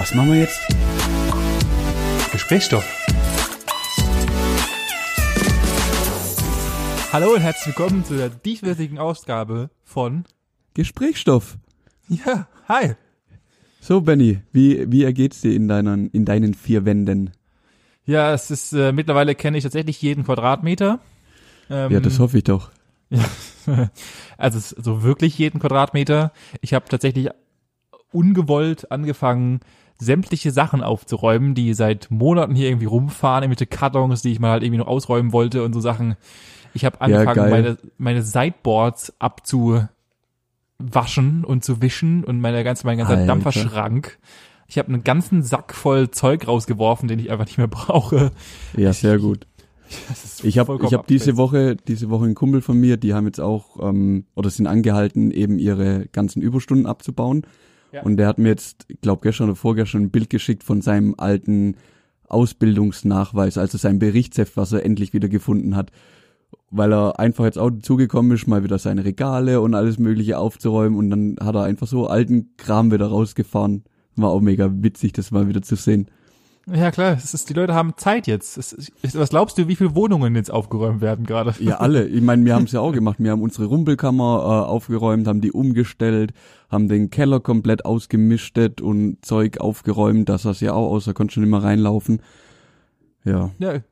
Was machen wir jetzt? Gesprächsstoff. Hallo und herzlich willkommen zu der dieswöchigen Ausgabe von Gesprächsstoff. Ja, hi. So, Benny, wie, wie ergeht's dir in deinen, in deinen vier Wänden? Ja, es ist, äh, mittlerweile kenne ich tatsächlich jeden Quadratmeter. Ähm, Ja, das hoffe ich doch. Ja, also so wirklich jeden Quadratmeter. Ich habe tatsächlich ungewollt angefangen, sämtliche Sachen aufzuräumen, die seit Monaten hier irgendwie rumfahren, irgendwelche Kartons, die ich mal halt irgendwie noch ausräumen wollte und so Sachen. Ich habe angefangen, geil. meine, meine Sideboards abzuwaschen und zu wischen und meine ganze, mein ganzer Alter. Dampferschrank. Ich habe einen ganzen Sack voll Zeug rausgeworfen, den ich einfach nicht mehr brauche. Ja, sehr gut. Das ist Ich habe ich hab diese. Woche, diese Woche einen Kumpel von mir, die haben jetzt auch, ähm, oder sind angehalten, eben ihre ganzen Überstunden abzubauen. Und der hat mir jetzt, ich glaube gestern oder vorgestern ein Bild geschickt von seinem alten Ausbildungsnachweis, also sein Berichtsheft, was er endlich wieder gefunden hat. Weil er einfach jetzt auch dazugekommen ist, mal wieder seine Regale und alles mögliche aufzuräumen und dann hat er einfach so alten Kram wieder rausgefahren. War auch mega witzig, das mal wieder zu sehen. Ja klar, es ist, die Leute haben Zeit jetzt. Ist, was glaubst du, wie viele Wohnungen jetzt aufgeräumt werden gerade? Ja, alle. Ich meine, wir haben es ja auch gemacht. Wir haben unsere Rumpelkammer äh, aufgeräumt, haben die umgestellt, haben den Keller komplett ausgemischtet und Zeug aufgeräumt, dass das ja auch außer konnte schon immer reinlaufen. Ja. Ja, Jetzt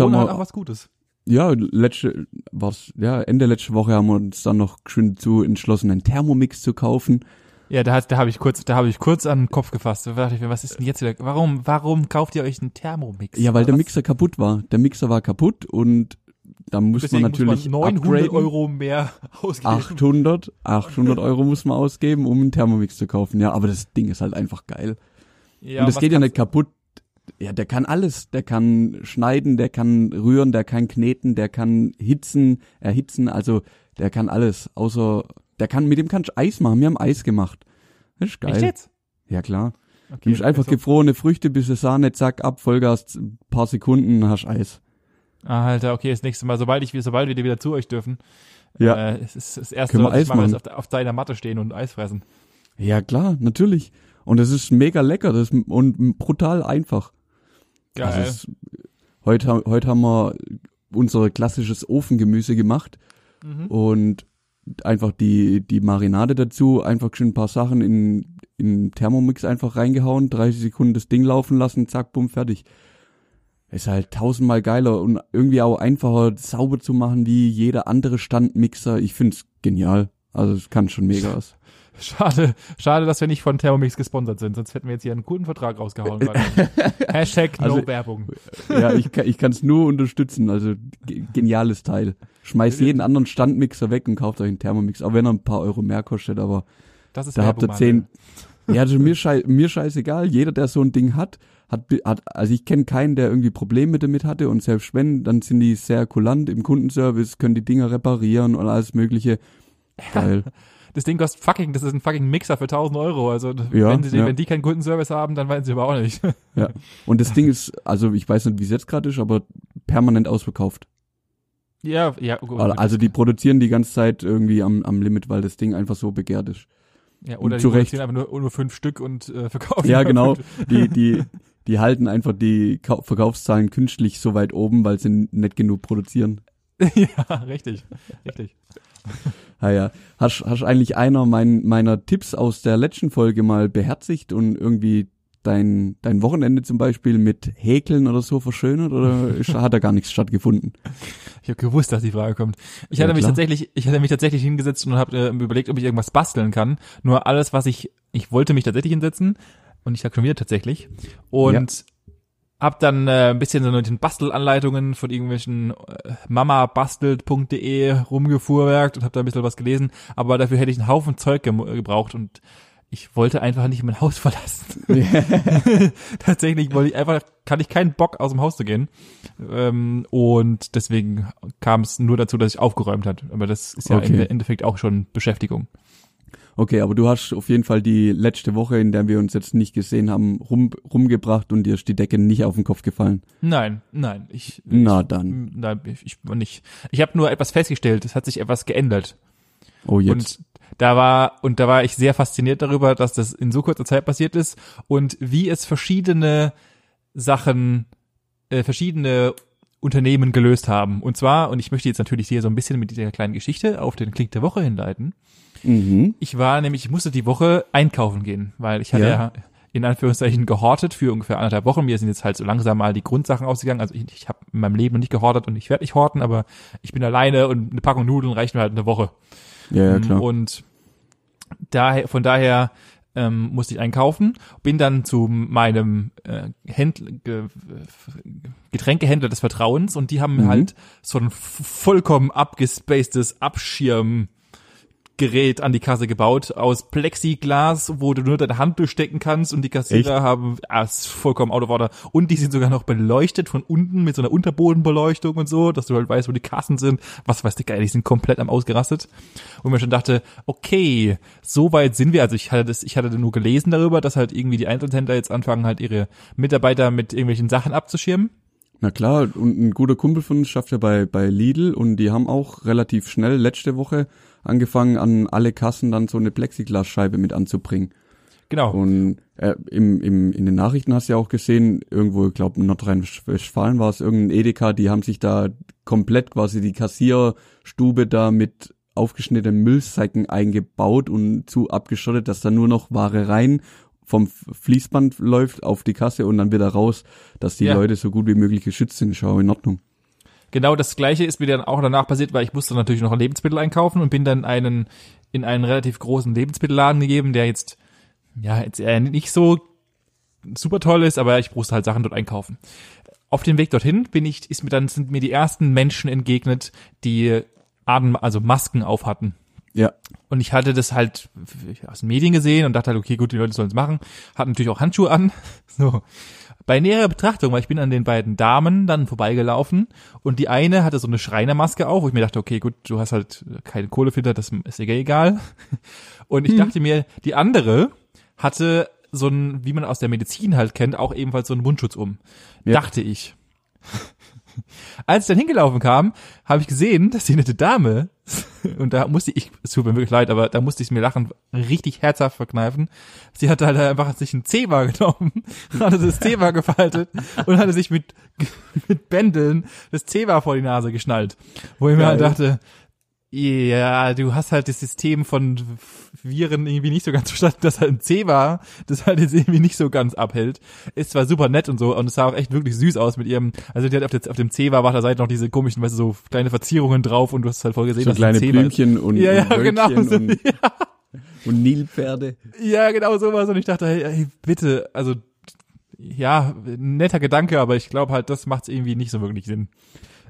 haben Corona hat wir, auch was Gutes. ja, letzte, was, ja, Ende letzte Woche haben wir uns dann noch schön zu entschlossen, einen Thermomix zu kaufen. Ja, da, da habe ich kurz, da habe ich kurz an den Kopf gefasst. Da dachte ich mir, was ist denn jetzt wieder? Warum, warum kauft ihr euch einen Thermomix? Ja, weil der Was? Mixer kaputt war. Der Mixer war kaputt und da muss Deswegen man natürlich muss man 900 upgraden. Euro mehr ausgeben. 800, 800 Euro muss man ausgeben, um einen Thermomix zu kaufen. Ja, aber das Ding ist halt einfach geil. Ja, und das geht ja nicht kaputt. Ja, der kann alles. Der kann schneiden, der kann rühren, der kann kneten, der kann hitzen, erhitzen. Also der kann alles. Außer, der kann, mit dem kannst du Eis machen. Wir haben Eis gemacht. Das ist geil. Echt jetzt? Ja, klar. Okay, Du nimmst einfach also- gefrorene Früchte, bisschen Sahne, zack, ab, Vollgas, ein paar Sekunden, hast Eis. Ah, Alter, okay, das nächste Mal, sobald ich, sobald wir wieder zu euch dürfen. Ja. Äh, es ist das erste, was ich mache, ist auf, auf deiner Matte stehen und Eis fressen. Ja, klar, natürlich. Und es ist mega lecker das, und brutal einfach. Geil. Also es, heute, heute haben wir unser klassisches Ofengemüse gemacht mhm. und einfach die, die Marinade dazu, einfach schon ein paar Sachen in, in Thermomix einfach reingehauen, 30 Sekunden das Ding laufen lassen, zack, bumm, fertig. Ist halt tausendmal geiler und irgendwie auch einfacher sauber zu machen wie jeder andere Standmixer. Ich find's genial. Also es kann schon mega was. Schade, schade, dass wir nicht von Thermomix gesponsert sind, sonst hätten wir jetzt hier einen guten Vertrag rausgehauen. Hashtag no Also- Werbung. Ja, ich kann ich kann's nur unterstützen. Also ge- geniales Teil. Schmeißt jeden anderen Standmixer weg und kauft euch einen Thermomix, auch wenn er ein paar Euro mehr kostet, aber Das ist da habt Werbung, ihr zehn. Ja, also mir, schei mir scheißegal. Jeder, der so ein Ding hat, hat, hat also ich kenne keinen, der irgendwie Probleme damit hatte und selbst wenn, dann sind die sehr kulant im Kundenservice, können die Dinger reparieren und alles mögliche. Geil. Das Ding kostet fucking, das ist ein fucking Mixer für 1000 Euro. Also Ja, wenn, sie, ja. wenn die keinen Kundenservice haben, dann weiß sie aber auch nicht. Ja. Und das Ding ist, also ich weiß nicht, wie es jetzt gerade ist, aber permanent ausverkauft. ja, ja. gut, Also die produzieren die ganze Zeit irgendwie am, am Limit, weil das Ding einfach so begehrt ist. ja, oder die zu Recht. produzieren einfach nur, nur fünf Stück und äh, verkaufen. Ja, genau. fünf. Die, die, die halten einfach die Kau- Verkaufszahlen künstlich so weit oben, weil sie nicht genug produzieren. ja, richtig, richtig. Ah ja. Hast, hast eigentlich einer mein, meiner Tipps aus der letzten Folge mal beherzigt und irgendwie dein, dein Wochenende zum Beispiel mit Häkeln oder so verschönert oder hat da gar nichts stattgefunden? Ich habe gewusst, dass die Frage kommt. Ich Ja, hatte mich klar. tatsächlich, ich hatte mich tatsächlich hingesetzt und habe äh, überlegt, ob ich irgendwas basteln kann. Nur alles, was ich, ich wollte mich tatsächlich hinsetzen und ich sag schon wieder tatsächlich und hab dann äh, ein bisschen so mit den Bastelanleitungen von irgendwelchen äh, mamabastelt.de rumgefuhrwerkt und habe da ein bisschen was gelesen. Aber dafür hätte ich einen Haufen Zeug gem- gebraucht und ich wollte einfach nicht mein Haus verlassen. Tatsächlich wollte ich einfach, kann ich keinen Bock aus dem Haus zu gehen. Ähm, und deswegen kam es nur dazu, dass ich aufgeräumt hat. Aber das ist ja Okay. im Endeffekt auch schon Beschäftigung. Okay, aber du hast auf jeden Fall die letzte Woche, in der wir uns jetzt nicht gesehen haben, rum, rumgebracht und dir ist die Decke nicht auf den Kopf gefallen. Nein, nein, ich, Na ich, dann. Nein, ich, ich nicht. Ich habe nur etwas festgestellt, es hat sich etwas geändert. Oh, jetzt. Und da war, und da war ich sehr fasziniert darüber, dass das in so kurzer Zeit passiert ist und wie es verschiedene Sachen, äh, verschiedene Unternehmen gelöst haben. Und zwar, und ich möchte jetzt natürlich hier so ein bisschen mit dieser kleinen Geschichte auf den Klick der Woche hinleiten. Mhm. Ich war nämlich, ich musste die Woche einkaufen gehen, weil ich hatte ja, Ja. in Anführungszeichen gehortet für ungefähr anderthalb Wochen. Mir sind jetzt halt so langsam mal die Grundsachen ausgegangen. Also ich, ich habe in meinem Leben noch nicht gehortet und ich werde nicht horten, aber ich bin alleine und eine Packung Nudeln reicht mir halt eine Woche. Ja, ja, klar. Und daher, von daher ähm, musste ich einkaufen, bin dann zu meinem äh, Händler, Ge Getränkehändler des Vertrauens und die haben Mhm. halt so ein vollkommen abgespacedes Abschirmgerät an die Kasse gebaut aus Plexiglas, wo du nur deine Hand durchstecken kannst und die Kassierer haben ah, ist vollkommen out of order und die sind sogar noch beleuchtet von unten mit so einer Unterbodenbeleuchtung und so, dass du halt weißt, wo die Kassen sind. Was weiß ich, geil, die sind komplett am ausgerastet. Und mir schon dachte, okay, so weit sind wir. Also ich hatte das, ich hatte nur gelesen darüber, dass halt irgendwie die Einzelhändler jetzt anfangen, halt ihre Mitarbeiter mit irgendwelchen Sachen abzuschirmen. Na klar, und ein guter Kumpel von uns schafft ja bei, bei Lidl und die haben auch relativ schnell letzte Woche angefangen, an alle Kassen dann so eine Plexiglasscheibe mit anzubringen. Genau. Und äh, im, im, in den Nachrichten hast du ja auch gesehen, irgendwo, ich glaube in Nordrhein-Westfalen war es irgendein Edeka, die haben sich da komplett quasi die Kassierstube da mit aufgeschnittenen Müllsäcken eingebaut und zu abgeschottet, dass da nur noch Ware rein vom Fließband läuft auf die Kasse und dann wieder raus, dass die Ja. Leute so gut wie möglich geschützt sind. Schau, in Ordnung. Genau das gleiche ist mir dann auch danach passiert, weil ich musste natürlich noch Lebensmittel einkaufen und bin dann einen in einen relativ großen Lebensmittelladen gegeben, der jetzt ja jetzt eher nicht so super toll ist, aber ich musste halt Sachen dort einkaufen. Auf dem Weg dorthin bin ich ist mir dann sind mir die ersten Menschen entgegnet, die Atem also Masken auf hatten. Ja, Und ich hatte das halt aus den Medien gesehen und dachte halt, okay, gut, die Leute sollen es machen. Hatten natürlich auch Handschuhe an. So. Bei näherer Betrachtung, weil ich bin an den beiden Damen dann vorbeigelaufen und die eine hatte so eine Schreinermaske auf, wo ich mir dachte, okay, gut, du hast halt keine Kohlefilter, das ist dir egal. Und ich dachte mir, die andere hatte so ein, wie man aus der Medizin halt kennt, auch ebenfalls so einen Mundschutz um. Ja. Dachte ich. Als ich dann hingelaufen kam, habe ich gesehen, dass die nette Dame, und da musste ich, es tut mir wirklich leid, aber da musste ich mir lachen, richtig herzhaft verkneifen. Sie hatte halt einfach sich ein Zebra genommen, hatte das Zebra gefaltet und hatte sich mit, mit Bändeln das Zebra vor die Nase geschnallt. Wo ich mir halt Geil. dachte, ja, du hast halt das System von Viren irgendwie nicht so ganz verstanden, dass halt ein Zebra das halt jetzt irgendwie nicht so ganz abhält. Ist zwar super nett und so und es sah auch echt wirklich süß aus mit ihrem, also die hat auf, der, auf dem Zebra war da Seite noch diese komischen, weißt du, so kleine Verzierungen drauf und du hast halt voll gesehen, so dass kleine ein ist. Blümchen und, Ja, ja, und genau. So, und, und Nilpferde. ja, genau sowas und ich dachte, hey, hey bitte, also ja, netter Gedanke, aber ich glaube halt, das macht irgendwie nicht so wirklich Sinn.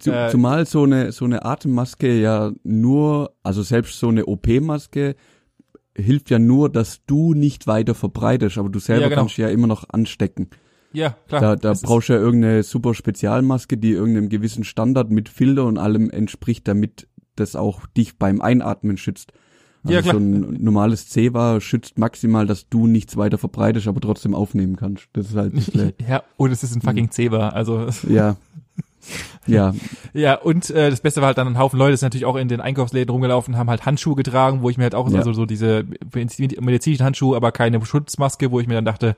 Äh, zumal so eine so eine Atemmaske ja nur, also selbst so eine OP-Maske hilft ja nur, dass du nicht weiter verbreitest, aber du selber Ja, genau. kannst ja immer noch anstecken. Ja, klar. Da, da Das brauchst du ja irgendeine super Spezialmaske, die irgendeinem gewissen Standard mit Filter und allem entspricht, damit das auch dich beim Einatmen schützt. Also Ja, klar. so ein normales Ceva schützt maximal, dass du nichts weiter verbreitest, aber trotzdem aufnehmen kannst. Das ist halt bisschen, ja, und es ist ein fucking Zebra, also ja. Ja, Ja, und äh, das Beste war halt dann ein Haufen Leute sind natürlich auch in den Einkaufsläden rumgelaufen, haben halt Handschuhe getragen, wo ich mir halt auch Ja. also so diese medizinischen Handschuhe, aber keine Schutzmaske, wo ich mir dann dachte,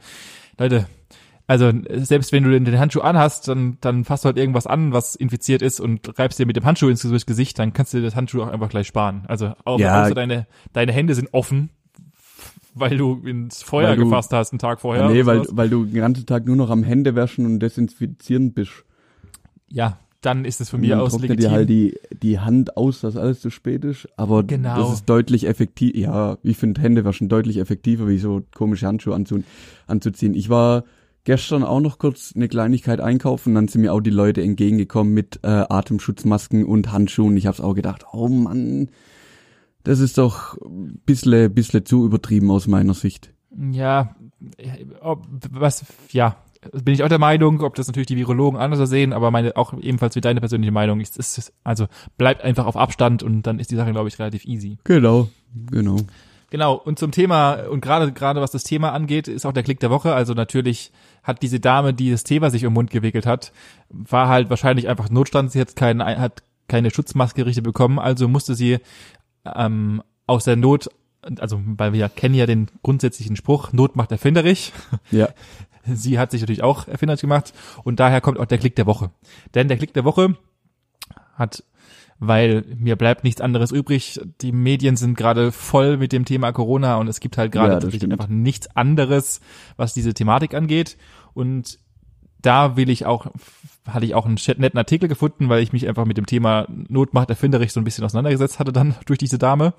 Leute, also selbst wenn du den, Handschuh anhast, dann dann fasst du halt irgendwas an, was infiziert ist und reibst dir mit dem Handschuh ins Gesicht, dann kannst du dir das Handschuh auch einfach gleich sparen. Also auch, Ja. außer deine deine Hände sind offen, weil du ins Feuer du- gefasst hast einen Tag vorher. nee, weil, weil du den ganzen Tag nur noch am Hände waschen und desinfizieren bist. Ja, dann ist es von mir aus legitim. dir halt die, die Hand aus, dass alles zu spät ist. Aber Genau. das ist deutlich effektiv. Ja, ich finde Händewaschen deutlich effektiver, wie so komische Handschuhe anzu, anzuziehen. Ich war gestern auch noch kurz eine Kleinigkeit einkaufen, dann sind mir auch die Leute entgegengekommen mit äh, Atemschutzmasken und Handschuhen. Ich habe auch gedacht, oh Mann, das ist doch ein bisschen, bisschen zu übertrieben aus meiner Sicht. Ja, was, ja, bin ich auch der Meinung, ob das natürlich die Virologen anders sehen, aber meine auch ebenfalls wie deine persönliche Meinung ist, ist also bleibt einfach auf Abstand und dann ist die Sache, glaube ich, relativ easy. Genau, genau. Genau, und zum Thema, und gerade gerade was das Thema angeht, ist auch der Klick der Woche. Also natürlich hat diese Dame, die das Thema sich um den Mund gewickelt hat, war halt wahrscheinlich einfach Notstand. Sie hat, keinen, hat keine Schutzmaske richtig bekommen, also musste sie ähm, aus der Not, also weil wir kennen ja den grundsätzlichen Spruch, Not macht erfinderisch. Ja. Sie hat sich natürlich auch erfinderisch gemacht und daher kommt auch der Klick der Woche. Denn der Klick der Woche hat weil mir bleibt nichts anderes übrig. Die Medien sind gerade voll mit dem Thema Corona und es gibt halt gerade Ja, einfach nichts anderes, was diese Thematik angeht. Und da will ich auch, hatte ich auch einen netten Artikel gefunden, weil ich mich einfach mit dem Thema Not macht erfinderisch so ein bisschen auseinandergesetzt hatte dann durch diese Dame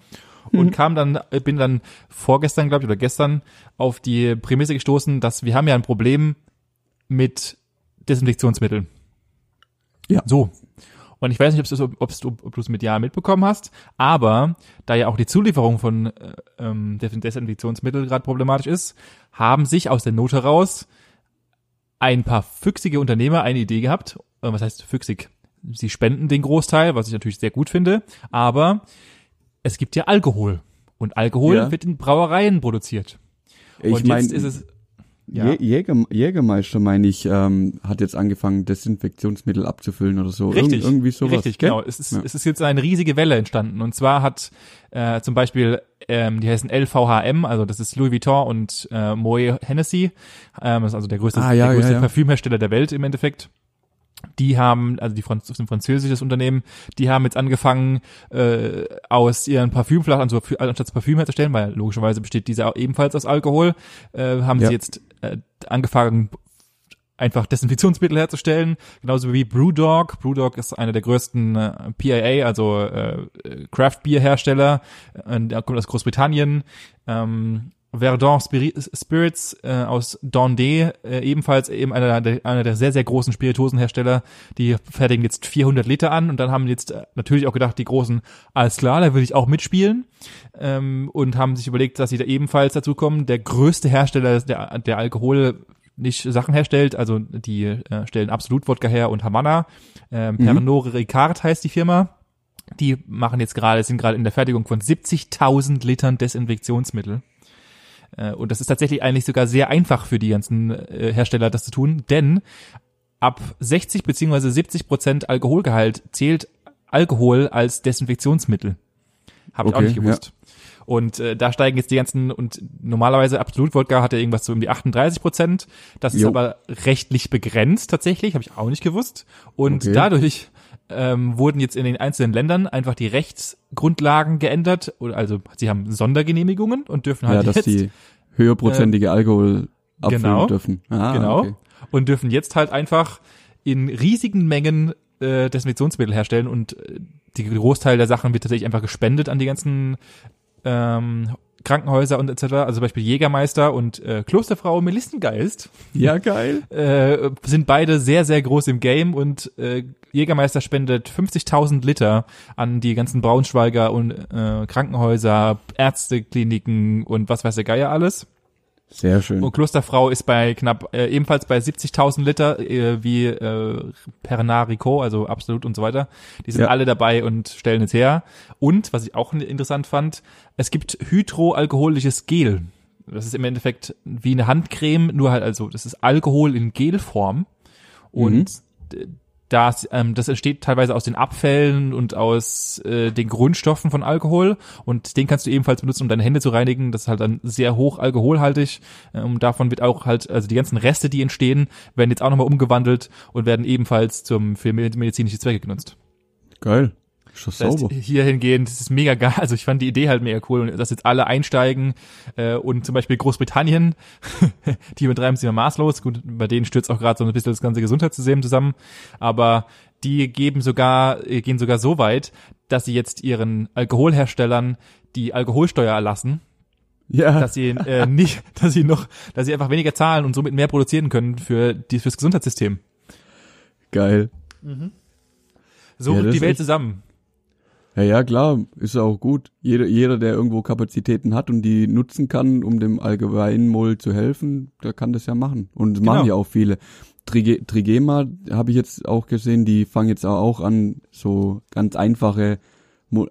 und kam dann, bin dann vorgestern, glaube ich, oder gestern auf die Prämisse gestoßen, dass wir haben ja ein Problem mit Desinfektionsmitteln. Ja. So. Und ich weiß nicht, ob du ob du ob du es medial mitbekommen hast, aber da ja auch die Zulieferung von äh, ähm, Des- Desinfektionsmitteln gerade problematisch ist, haben sich aus der Not heraus ein paar füchsige Unternehmer eine Idee gehabt. Äh, was heißt füchsig? Sie spenden den Großteil, was ich natürlich sehr gut finde, aber es gibt ja Alkohol. Und Alkohol Ja. wird in Brauereien produziert. Ich und jetzt ist es ja. Jäger, Jägermeister, meine ich, ähm, hat jetzt angefangen, Desinfektionsmittel abzufüllen oder so. Richtig, Irg irgendwie sowas. richtig, gell? genau. Es ist, Ja. es ist jetzt eine riesige Welle entstanden. Und zwar hat äh, zum Beispiel, ähm, die heißen LVHM, also das ist Louis Vuitton und äh, Moet Hennessy, ähm, das ist also der größte, Ah, ja, der größte ja. Parfümhersteller der Welt im Endeffekt. Die haben, also die Franz das ist ein französisches Unternehmen, die haben jetzt angefangen, äh, aus ihren Parfümflaschen, also für, anstatt Parfüm herzustellen, weil logischerweise besteht diese auch ebenfalls aus Alkohol, äh, haben Ja. sie jetzt äh, angefangen, einfach Desinfektionsmittel herzustellen, genauso wie Brewdog. Brewdog ist einer der größten äh, PIA, also äh, Craft Beer Hersteller, äh, der kommt aus Großbritannien. Ähm, Verdun Spiri Spirits äh, aus Dondé, äh, ebenfalls eben einer der, einer der sehr, sehr großen Spirituosenhersteller, die fertigen jetzt 400 Liter an und dann haben jetzt äh, natürlich auch gedacht, die großen, alles klar, da will ich auch mitspielen ähm, und haben sich überlegt, dass sie da ebenfalls dazu kommen. Der größte Hersteller, der, der Alkohol nicht Sachen herstellt, also die äh, stellen Absolut Wodka her und Havanna. Ähm, Pernod Ricard heißt die Firma. Die machen jetzt gerade, sind gerade in der Fertigung von 70.000 Litern Desinfektionsmittel. Äh, Und das ist tatsächlich eigentlich sogar sehr einfach für die ganzen äh, Hersteller, das zu tun, denn ab 60 beziehungsweise 70 Prozent Alkoholgehalt zählt Alkohol als Desinfektionsmittel. Habe ich auch Okay, nicht gewusst. Und äh, da steigen jetzt die ganzen, und normalerweise Absolut Wodka hat ja irgendwas so um die 38 Prozent. Das ist Jo. aber rechtlich begrenzt tatsächlich, habe ich auch nicht gewusst. Und Okay. dadurch ähm, wurden jetzt in den einzelnen Ländern einfach die Rechtsgrundlagen geändert. Oder Also sie haben Sondergenehmigungen und dürfen halt Ja, dass jetzt die höherprozentige Alkohol abfüllen genau. dürfen. Ah, genau. Okay. Und dürfen jetzt halt einfach in riesigen Mengen äh, Desinfektionsmittel herstellen und äh, die Großteil der Sachen wird tatsächlich einfach gespendet an die ganzen ähm, Krankenhäuser und etc. Also zum Beispiel Jägermeister und äh, Klosterfrau Melissengeist Ja, geil. äh, sind beide sehr, sehr groß im Game und äh, Jägermeister spendet 50.000 Liter an die ganzen Braunschweiger und äh, Krankenhäuser, Ärztekliniken und was weiß der Geier alles. Sehr schön. Und Klosterfrau ist bei knapp äh, ebenfalls bei 70.000 Liter äh, wie äh, Pernod Ricot, also Absolut und so weiter. Die sind Ja. alle dabei und stellen es her. Und was ich auch interessant fand, es gibt hydroalkoholisches Gel. Das ist im Endeffekt wie eine Handcreme, nur halt also das ist Alkohol in Gelform und d- das, ähm, das entsteht teilweise aus den Abfällen und aus äh, den Grundstoffen von Alkohol und den kannst du ebenfalls benutzen, um deine Hände zu reinigen. Das ist halt dann sehr hoch alkoholhaltig äh, und davon wird auch halt, also die ganzen Reste, die entstehen, werden jetzt auch nochmal umgewandelt und werden ebenfalls zum für medizinische Zwecke genutzt. Geil. Doch Das heißt, sauber. hier hingehend, das ist mega geil. Also ich fand die Idee halt mega cool, dass jetzt alle einsteigen äh, und zum Beispiel Großbritannien, die betreiben es immer maßlos. Gut, bei denen stürzt auch gerade so ein bisschen das ganze Gesundheitssystem zusammen. Aber die geben sogar, äh, gehen sogar so weit, dass sie jetzt ihren Alkoholherstellern die Alkoholsteuer erlassen, Ja, dass sie äh, nicht, dass sie noch, dass sie einfach weniger zahlen und somit mehr produzieren können für die fürs Gesundheitssystem. geil. So Ja, rückt die Welt zusammen. Ja, ja, klar, ist auch gut. Jeder, jeder, der irgendwo Kapazitäten hat und die nutzen kann, um dem Allgemeinwohl zu helfen, der kann das ja machen. Und das Genau. machen ja auch viele. Trige, Trigema habe ich jetzt auch gesehen, die fangen jetzt auch an, so ganz einfache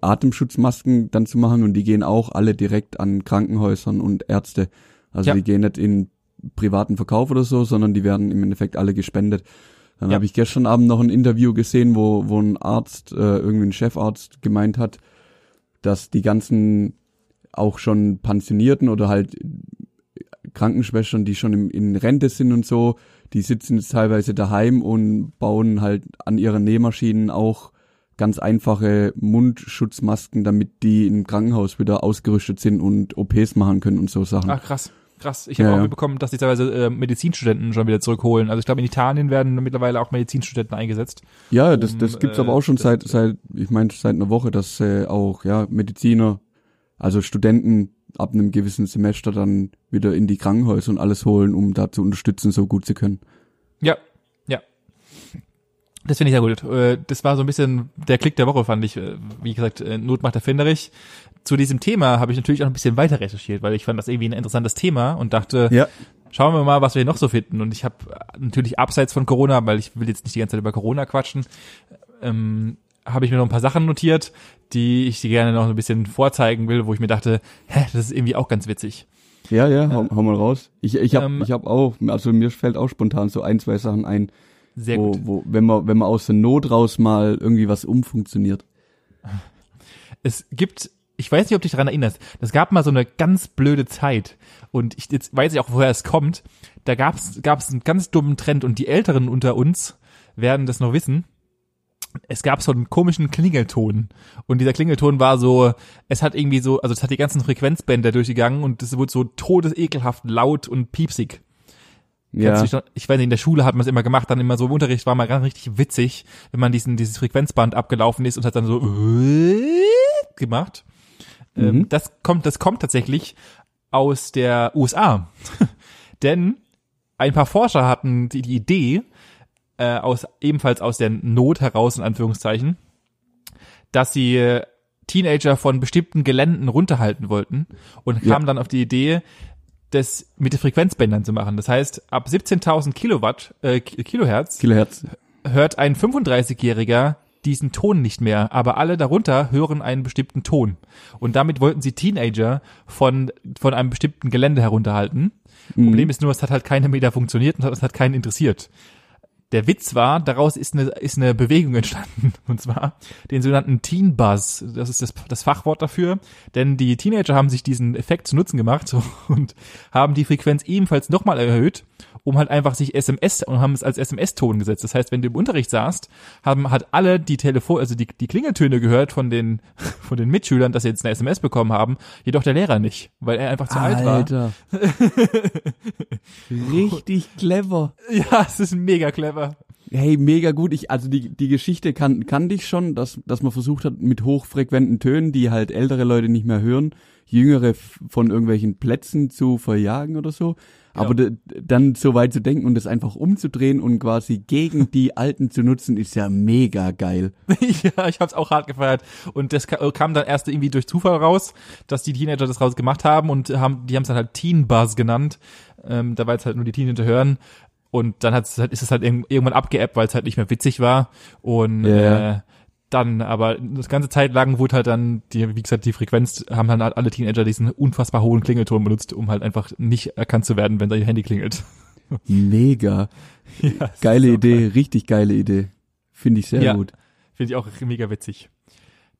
Atemschutzmasken dann zu machen und die gehen auch alle direkt an Krankenhäusern und Ärzte. Also Ja. die gehen nicht in privaten Verkauf oder so, sondern die werden im Endeffekt alle gespendet. Dann Ja. habe ich gestern Abend noch ein Interview gesehen, wo, wo ein Arzt, äh, irgendwie ein Chefarzt gemeint hat, dass die ganzen auch schon Pensionierten oder halt Krankenschwestern, die schon im, in Rente sind und so, die sitzen jetzt teilweise daheim und bauen halt an ihren Nähmaschinen auch ganz einfache Mundschutzmasken, damit die im Krankenhaus wieder ausgerüstet sind und OPs machen können und so Sachen. Ach krass. Krass, ich habe Ja, auch mitbekommen, dass die teilweise äh, Medizinstudenten schon wieder zurückholen. Also ich glaube, in Italien werden mittlerweile auch Medizinstudenten eingesetzt. Ja, das, um, das gibt's äh, aber auch schon das- seit, seit, ich meine, seit einer Woche, dass äh, auch, ja, Mediziner, also Studenten ab einem gewissen Semester dann wieder in die Krankenhäuser und alles holen, um da zu unterstützen, so gut sie können. Ja. Das finde ich sehr gut. Äh, Das war so ein bisschen der Klick der Woche, fand ich. Äh, Wie gesagt, äh, Not macht erfinderlich. Zu diesem Thema habe ich natürlich auch ein bisschen weiter recherchiert, weil ich fand das irgendwie ein interessantes Thema und dachte, Ja. schauen wir mal, was wir noch so finden. Und ich habe natürlich abseits von Corona, weil ich will jetzt nicht die ganze Zeit über Corona quatschen, ähm, habe ich mir noch ein paar Sachen notiert, die ich dir gerne noch ein bisschen vorzeigen will, wo ich mir dachte, hä, das ist irgendwie auch ganz witzig. Ja, ja, hau, hau mal raus. Ich, ich habe Ähm, ich hab auch, also mir fällt auch spontan so ein, zwei Sachen ein, Sehr wo, gut. wo, wenn man, wenn man aus der Not raus mal irgendwie was umfunktioniert. es gibt, ich weiß nicht, ob du dich daran erinnerst, es gab mal so eine ganz blöde Zeit und ich, jetzt weiß ich auch, woher es kommt. Da gab es gab's einen ganz dummen Trend und die Älteren unter uns werden das noch wissen. Es gab so einen komischen Klingelton und dieser Klingelton war so, es hat irgendwie so, also es hat die ganzen Frequenzbänder durchgegangen und es wurde so todesekelhaft laut und piepsig. Ja, noch- ich weiß nicht, in der Schule hat man es immer gemacht, dann immer so im Unterricht war mal ganz richtig witzig, wenn man diesen, dieses Frequenzband abgelaufen ist und hat dann so gemacht. Ähm, Mhm. das kommt, das kommt tatsächlich aus der USA. Denn ein paar Forscher hatten die, die Idee, äh, aus, ebenfalls aus der Not heraus, in Anführungszeichen, dass sie äh, Teenager von bestimmten Geländen runterhalten wollten und Ja. kamen dann auf die Idee, das mit den Frequenzbändern zu machen. Das heißt, ab 17.000 Kilowatt, äh, Ki- Kilohertz Kilohertz. hört ein 35-Jähriger diesen Ton nicht mehr, aber alle darunter hören einen bestimmten Ton. Und damit wollten sie Teenager von, von einem bestimmten Gelände herunterhalten. Problem ist nur, es hat halt keine Meter funktioniert und es hat keinen interessiert. Der Witz war, daraus ist eine, ist eine Bewegung entstanden. Und zwar den sogenannten Teen Buzz. Das ist das, das Fachwort dafür. Denn die Teenager haben sich diesen Effekt zu Nutzen gemacht und haben die Frequenz ebenfalls nochmal erhöht, um halt einfach sich SMS und haben es als SMS-Ton gesetzt. Das heißt, wenn du im Unterricht saßt, haben halt alle die Telefon, also die, die Klingeltöne gehört von den, von den Mitschülern, dass sie jetzt eine SMS bekommen haben, jedoch der Lehrer nicht, weil er einfach zu alt war. Alter. Richtig clever. Ja, es ist mega clever. Hey, mega gut. Ich, also die, die Geschichte kan, kannte ich schon, dass, dass man versucht hat, mit hochfrequenten Tönen, die halt ältere Leute nicht mehr hören, jüngere von irgendwelchen Plätzen zu verjagen oder so. Aber d- dann so weit zu denken und das einfach umzudrehen und quasi gegen die Alten zu nutzen, ist ja mega geil. ja, ich hab's auch hart gefeiert. Und das ka- kam dann erst irgendwie durch Zufall raus, dass die Teenager das raus gemacht haben und haben, die haben es dann halt Teen Buzz genannt. Ähm, da war jetzt halt nur die Teenager hören. Und dann hat's, halt, ist es halt irg- irgendwann abgeappt, weil es halt nicht mehr witzig war. Und Ja. äh, dann, aber das ganze Zeit lang wurde halt dann, die, wie gesagt, die Frequenz, haben dann halt alle Teenager diesen unfassbar hohen Klingelton benutzt, um halt einfach nicht erkannt zu werden, wenn sein Handy klingelt. Mega. ja, Geile Idee, richtig geile Idee. Finde ich sehr Ja. gut. Finde ich auch mega witzig.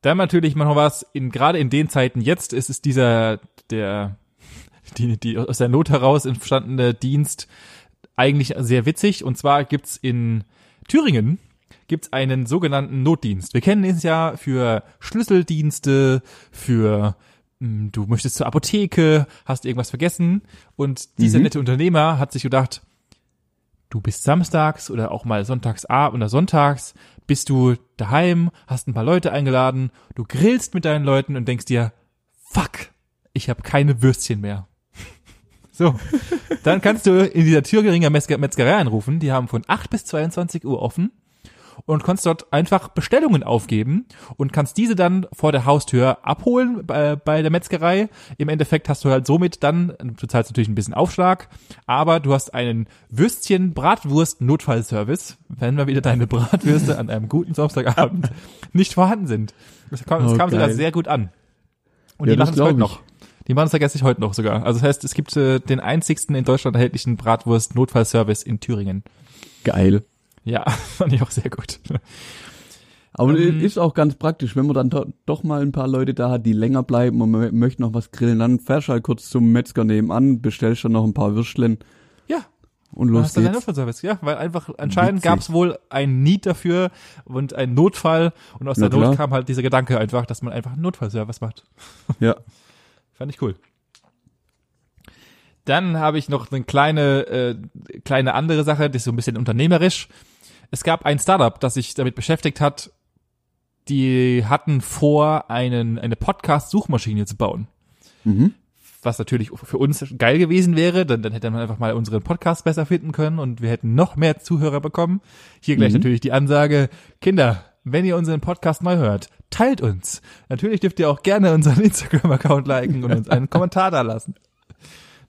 Dann natürlich noch was, in, gerade in den Zeiten jetzt ist es dieser, der, die, die aus der Not heraus entstandene Dienst eigentlich sehr witzig. Und zwar gibt's in Thüringen gibt's einen sogenannten Notdienst. Wir kennen es ja für Schlüsseldienste, für mh, du möchtest zur Apotheke, hast irgendwas vergessen und dieser Mhm. nette Unternehmer hat sich gedacht, du bist samstags oder auch mal sonntags oder sonntags, bist du daheim, hast ein paar Leute eingeladen, du grillst mit deinen Leuten und denkst dir, fuck, ich habe keine Würstchen mehr. So, dann kannst du in dieser Thüringer Metzger Metzgerei anrufen, die haben von 8 bis 22 Uhr offen und kannst dort einfach Bestellungen aufgeben und kannst diese dann vor der Haustür abholen bei, bei der Metzgerei. Im Endeffekt hast du halt somit dann, du zahlst natürlich ein bisschen Aufschlag, aber du hast einen Würstchen-Bratwurst-Notfallservice, wenn mal wieder deine Bratwürste an einem guten Samstagabend nicht vorhanden sind. Das kam, das Oh, kam sogar sehr gut an. Und Ja, die machen es heute ich. noch. Die machen es vergesse ich heute noch sogar. Also das heißt, es gibt äh, den einzigsten in Deutschland erhältlichen Bratwurst-Notfallservice in Thüringen. Geil. Ja, fand ich auch sehr gut. Aber Ähm. ist auch ganz praktisch, wenn man dann do doch mal ein paar Leute da hat, die länger bleiben und man mö- möchte noch was grillen, dann fährst du halt kurz zum Metzger nebenan, bestellst dann noch ein paar Würstchen Ja, und los hast geht's. Notfallservice, ja, weil einfach anscheinend gab es wohl ein Need dafür und einen Notfall und aus Na der Not klar. kam halt dieser Gedanke einfach, dass man einfach einen Notfallservice macht. Ja. Fand ich cool. Dann habe ich noch eine kleine, äh, kleine andere Sache, die ist so ein bisschen unternehmerisch. Es gab ein Startup, das sich damit beschäftigt hat, die hatten vor, einen, eine Podcast-Suchmaschine zu bauen. Mhm. Was natürlich für uns geil gewesen wäre, dann, dann hätte man einfach mal unseren Podcast besser finden können und wir hätten noch mehr Zuhörer bekommen. Hier gleich Mhm. natürlich die Ansage, Kinder, wenn ihr unseren Podcast neu hört, teilt uns. Natürlich dürft ihr auch gerne unseren Instagram-Account liken und uns einen Kommentar da lassen.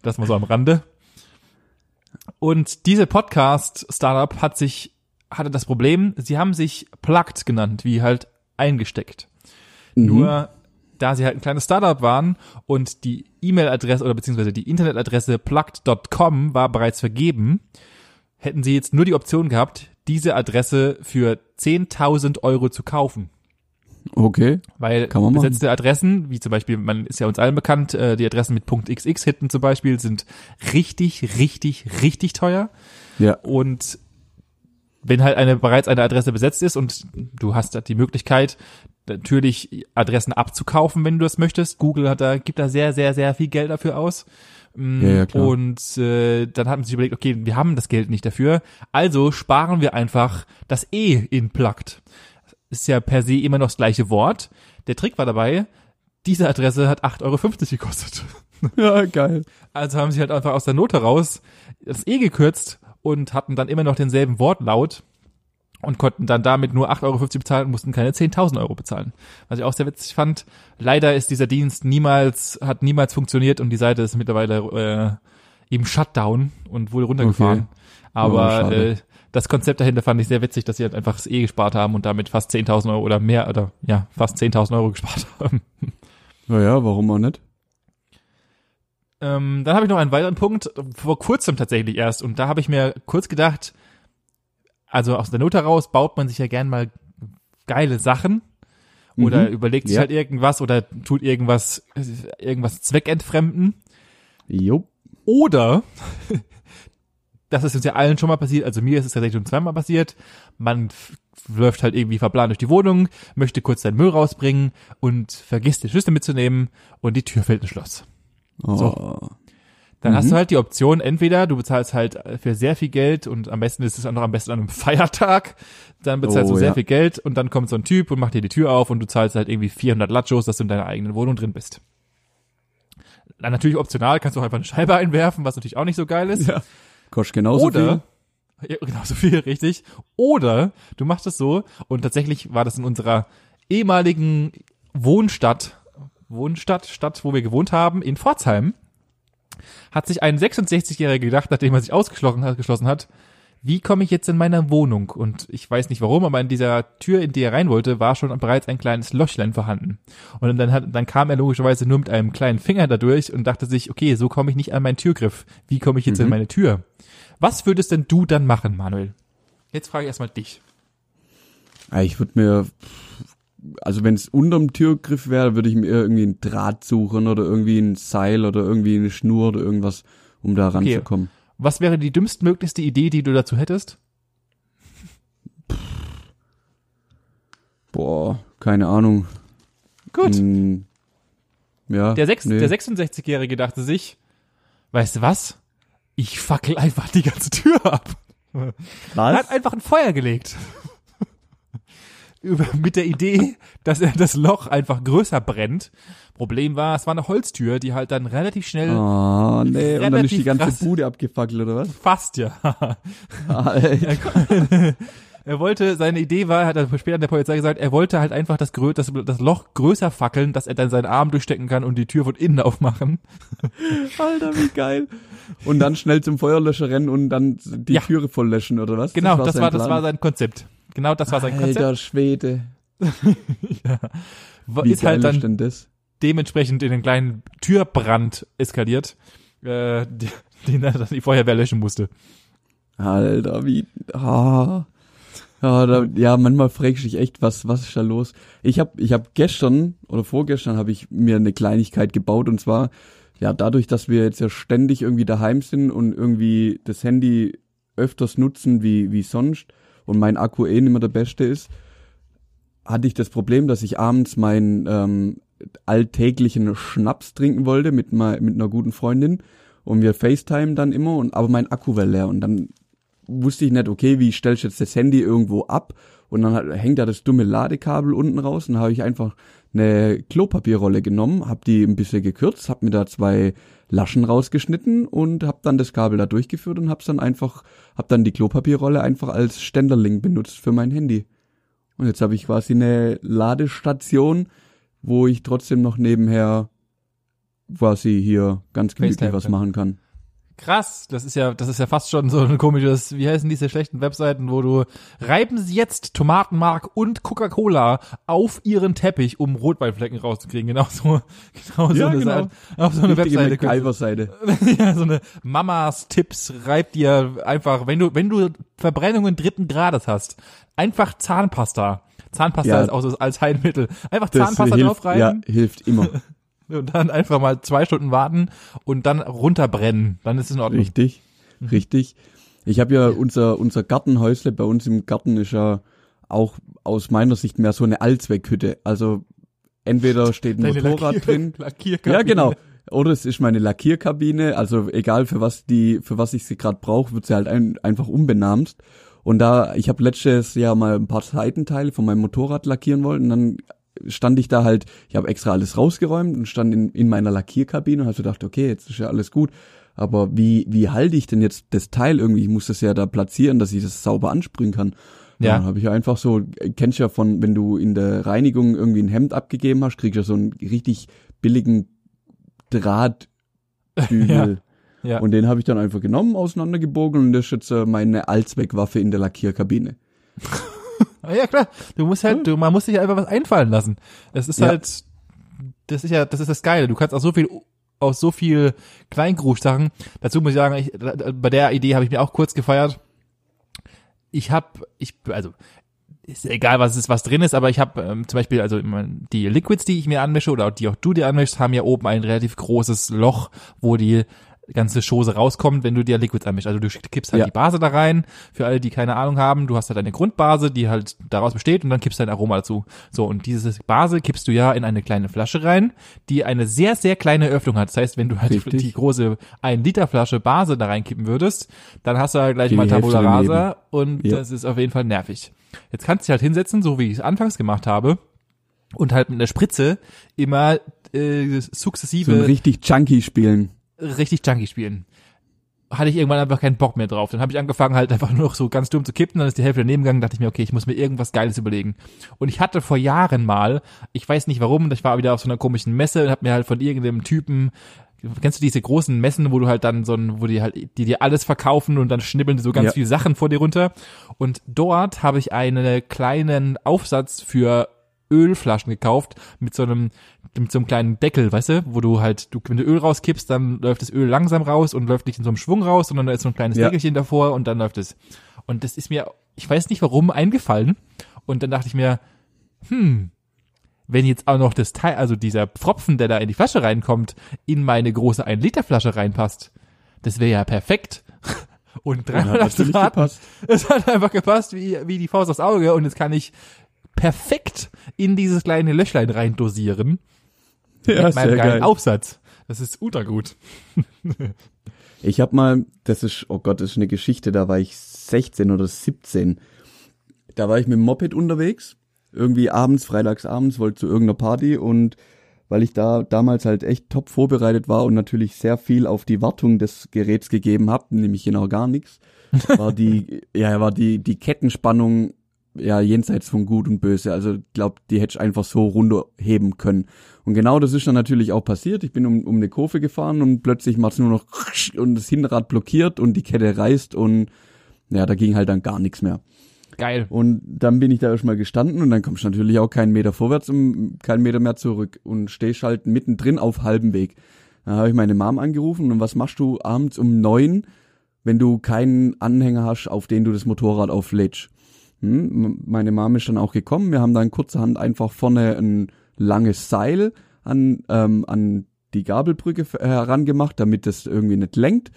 Das mal so am Rande. Und diese Podcast-Startup hat sich, hatte das Problem, sie haben sich Plugged genannt, wie halt eingesteckt. Mhm. Nur da sie halt ein kleines Startup waren und die E-Mail-Adresse oder beziehungsweise die Internetadresse plugged.com war bereits vergeben, hätten sie jetzt nur die Option gehabt, diese Adresse für 10.000 Euro zu kaufen. Okay. Weil man machen. besetzte Adressen, wie zum Beispiel, man ist ja uns allen bekannt, äh, die Adressen mit .xx hinten zum Beispiel sind richtig, richtig, richtig teuer. Ja. Und wenn halt eine bereits eine Adresse besetzt ist und du hast da die Möglichkeit, natürlich Adressen abzukaufen, wenn du das möchtest. Google hat da, gibt da sehr, sehr, sehr viel Geld dafür aus. Mm, Ja, ja, klar. Und äh, dann hat man sich überlegt, okay, wir haben das Geld nicht dafür, also sparen wir einfach das E in plugged. Ist ja per se immer noch das gleiche Wort. Der Trick war dabei, diese Adresse hat 8,50 Euro gekostet. Ja, geil. Also haben sie halt einfach aus der Not heraus das E gekürzt und hatten dann immer noch denselben Wortlaut und konnten dann damit nur 8,50 Euro bezahlen und mussten keine 10.000 Euro bezahlen. Was ich auch sehr witzig fand. Leider ist dieser Dienst niemals, hat niemals funktioniert und die Seite ist mittlerweile äh, eben Shutdown und wurde runtergefahren. Okay. Aber Oh, äh, das Konzept dahinter fand ich sehr witzig, dass sie halt einfach das E gespart haben und damit fast 10.000 Euro oder mehr oder ja, fast 10.000 Euro gespart haben. Naja, warum auch nicht? Ähm, dann habe ich noch einen weiteren Punkt, vor kurzem tatsächlich erst. Und da habe ich mir kurz gedacht, also aus der Not heraus baut man sich ja gern mal geile Sachen oder Mhm. überlegt sich Ja. halt irgendwas oder tut irgendwas, irgendwas zweckentfremden. Jo. Oder, das ist uns ja allen schon mal passiert, also mir ist es tatsächlich schon zweimal passiert, man läuft halt irgendwie verplant durch die Wohnung, möchte kurz seinen Müll rausbringen und vergisst den Schlüssel mitzunehmen und die Tür fällt ins Schloss. Oh. Dann Mhm. hast du halt die Option, entweder du bezahlst halt für sehr viel Geld und am besten ist es auch noch am besten an einem Feiertag, dann bezahlst Oh, du sehr ja. viel Geld und dann kommt so ein Typ und macht dir die Tür auf und du zahlst halt irgendwie 400 Lachos, dass du in deiner eigenen Wohnung drin bist. Dann natürlich optional kannst du auch einfach eine Scheibe einwerfen, was natürlich auch nicht so geil ist. Ja. Kostet genauso Oder, viel. ja, genau so viel, richtig. Oder du machst es so und tatsächlich war das in unserer ehemaligen Wohnstadt, Wohnstadt, Stadt, wo wir gewohnt haben, in Pforzheim, hat sich ein 66-Jähriger gedacht, nachdem er sich ausgeschlossen hat, geschlossen hat, wie komme ich jetzt in meine Wohnung? Und ich weiß nicht warum, aber in dieser Tür, in die er rein wollte, war schon bereits ein kleines Löchlein vorhanden. Und dann, hat, dann kam er logischerweise nur mit einem kleinen Finger dadurch und dachte sich, okay, so komme ich nicht an meinen Türgriff. Wie komme ich jetzt in Mhm. meine Tür? Was würdest denn du dann machen, Manuel? Jetzt frage ich erstmal dich. Ich würde mir, also wenn es unterm Türgriff wäre, würde ich mir irgendwie einen Draht suchen oder irgendwie ein Seil oder irgendwie eine Schnur oder irgendwas, um da Okay. Was wäre die dümmstmöglichste Idee, die du dazu hättest? Boah, keine Ahnung. Gut. Hm, ja. Der, sechs, nee. der 66-Jährige dachte sich, weißt du was? Ich fackel einfach die ganze Tür ab. Er hat einfach ein Feuer gelegt. Über, mit der Idee, dass er das Loch einfach größer brennt. Problem war, es war eine Holztür, die halt dann relativ schnell Oh, nee, und dann ist Relativ die ganze krass. Bude abgefackelt, oder was? fast ja. Alter. Er wollte, seine Idee war, hat er später an der Polizei gesagt, er wollte halt einfach das, das, das Loch größer fackeln, dass er dann seinen Arm durchstecken kann und die Tür von innen aufmachen. Alter, wie geil. Und dann schnell zum Feuerlöscher rennen und dann die Ja. Türe voll löschen, oder was? Genau, das war, das Plan? war sein Konzept. Genau das war sein Konzept. Alter Schwede. Wa- Wie ist halt dann ist das? dementsprechend in den kleinen Türbrand eskaliert, äh, den er dann die Feuerwehr löschen musste. Alter, wie, ah. Ja, da, ja, manchmal fragst du dich echt, was, was ist da los? Ich habe ich hab gestern oder vorgestern habe ich mir eine Kleinigkeit gebaut und zwar, ja, dadurch, dass wir jetzt ja ständig irgendwie daheim sind und irgendwie das Handy öfters nutzen wie, wie sonst und mein Akku eh nicht mehr der beste ist, hatte ich das Problem, dass ich abends meinen ähm, alltäglichen Schnaps trinken wollte mit, mal, mit einer guten Freundin und wir FaceTime dann immer und aber mein Akku war leer und dann wusste ich nicht, okay, wie stellst du jetzt das Handy irgendwo ab? Und dann hat, hängt da das dumme Ladekabel unten raus und habe ich einfach eine Klopapierrolle genommen, habe die ein bisschen gekürzt, habe mir da zwei Laschen rausgeschnitten und habe dann das Kabel da durchgeführt und habe dann einfach, habe dann die Klopapierrolle einfach als Ständerling benutzt für mein Handy. Und jetzt habe ich quasi eine Ladestation, wo ich trotzdem noch nebenher quasi hier ganz gemütlich was machen kann. Krass, das ist ja, das ist ja fast schon so ein komisches, wie heißen diese schlechten Webseiten, wo du reiben sie jetzt Tomatenmark und Coca-Cola auf ihren Teppich, um Rotweinflecken rauszukriegen. Genau so, genau ja, so eine genau. Seite, auf so eine Webseite. Seite. ja, so eine Mamas Tipps reibt dir einfach, wenn du, wenn du Verbrennungen dritten Grades hast, einfach Zahnpasta. Zahnpasta Ja. ist auch so als Heilmittel. Einfach Zahnpasta hilft, draufreiben. ja, hilft immer. Und dann einfach mal zwei Stunden warten und dann runterbrennen. Dann ist es in Ordnung. Richtig, richtig. Ich habe ja unser unser Gartenhäusle bei uns im Garten ist ja auch aus meiner Sicht mehr so eine Allzweckhütte. Also entweder steht ein Deine Motorrad Lackier- drin. Lackierkabine. Ja, genau. Oder es ist meine Lackierkabine, also egal für was die, für was ich sie gerade brauche, wird sie halt ein, einfach umbenannt. Und da, ich habe letztes Jahr mal ein paar Seitenteile von meinem Motorrad lackieren wollen, und dann stand ich da halt, ich habe extra alles rausgeräumt und stand in, in meiner Lackierkabine und habe so gedacht, okay, jetzt ist ja alles gut. Aber wie, wie halte ich denn jetzt das Teil irgendwie? Ich muss das ja da platzieren, dass ich das sauber ansprühen kann. Ja. Dann habe ich einfach so, kennst ja von, wenn du in der Reinigung irgendwie ein Hemd abgegeben hast, kriegst du ja so einen richtig billigen Drahtbügel. Ja. Und den habe ich dann einfach genommen, auseinandergebogen und das ist jetzt äh, meine Allzweckwaffe in der Lackierkabine. Ah, Ja, klar. Du musst halt, du, man muss sich einfach was einfallen lassen. Es ist Ja. halt, das ist ja, das ist das Geile. Du kannst auch so viel, aus so viel Kleingrussachen. Dazu muss ich sagen, ich, bei der Idee habe ich mir auch kurz gefeiert. Ich habe, ich, also, ist egal, was ist, was drin ist, aber ich habe ähm, zum Beispiel, also die Liquids, die ich mir anmische oder die auch du dir anmischst, haben ja oben ein relativ großes Loch, wo die ganze Chose rauskommt, wenn du dir Liquids anmischst. Also du kippst halt Ja. die Base da rein. Für alle, die keine Ahnung haben, du hast halt eine Grundbase, die halt daraus besteht und dann kippst du dein Aroma dazu. So, und diese Base kippst du ja in eine kleine Flasche rein, die eine sehr, sehr kleine Öffnung hat. Das heißt, wenn du halt die, die große 1 Liter Flasche Base da reinkippen würdest, dann hast du halt gleich Die mal Tabula. Rasa und Ja. das ist auf jeden Fall nervig. Jetzt kannst du dich halt hinsetzen, so wie ich es anfangs gemacht habe, und halt mit einer Spritze immer äh, So ein sukzessive richtig Junkie spielen. Richtig Junkie spielen. Hatte ich irgendwann einfach keinen Bock mehr drauf. Dann habe ich angefangen halt einfach nur noch so ganz dumm zu kippen, dann ist die Hälfte daneben gegangen, dachte ich mir, okay, ich muss mir irgendwas Geiles überlegen. Und ich hatte vor Jahren mal, ich weiß nicht warum, ich war wieder auf so einer komischen Messe und habe mir halt von irgendeinem Typen Kennst du diese großen Messen, wo du halt dann so ein, wo die halt, die dir alles verkaufen und dann schnibbeln die so ganz Ja. viele Sachen vor dir runter. Und dort habe ich einen kleinen Aufsatz für Ölflaschen gekauft mit so einem mit so einem kleinen Deckel, weißt du, wo du halt, du, wenn du Öl rauskippst, dann läuft das Öl langsam raus und läuft nicht in so einem Schwung raus, sondern da ist so ein kleines Ja. Deckelchen davor und dann läuft es. Und das ist mir, ich weiß nicht warum, eingefallen. Und dann dachte ich mir, hm, wenn jetzt auch noch das Teil, also dieser Pfropfen, der da in die Flasche reinkommt, in meine große 1 Liter Flasche reinpasst, das wäre ja perfekt. Und dreimal Ja, hast raten. gepasst. Es hat einfach gepasst wie, wie die Faust aufs Auge und jetzt kann ich perfekt in dieses kleine Löchlein rein dosieren Ja, mit meinem geilen geil. Aufsatz. Das ist ultra gut. Ich habe mal, das ist, oh Gott, das ist eine Geschichte, da war ich 16 oder 17. Da war ich mit dem Moped unterwegs, irgendwie abends, freitags abends, wollte zu irgendeiner Party und weil ich da damals halt echt top vorbereitet war und natürlich sehr viel auf die Wartung des Geräts gegeben habe, nämlich genau gar nichts, war die, ja, war die, die Kettenspannung ja jenseits von Gut und Böse. Also glaub, die hätte ich einfach so runterheben können. Und genau das ist dann natürlich auch passiert. Ich bin um, um eine Kurve gefahren und plötzlich macht's nur noch und das Hinterrad blockiert und die Kette reißt und ja, da ging halt dann gar nichts mehr. Geil. Und dann bin ich da erstmal gestanden und dann kommst du natürlich auch keinen Meter vorwärts und keinen Meter mehr zurück und stehst halt mittendrin auf halbem Weg. Dann habe ich meine Mom angerufen und was machst du abends um neun, wenn du keinen Anhänger hast, auf den du das Motorrad auflädst? Hm, meine Mom ist dann auch gekommen. Wir haben dann kurzerhand einfach vorne ein langes Seil an, ähm, an die Gabelbrücke herangemacht, damit das irgendwie nicht lenkt,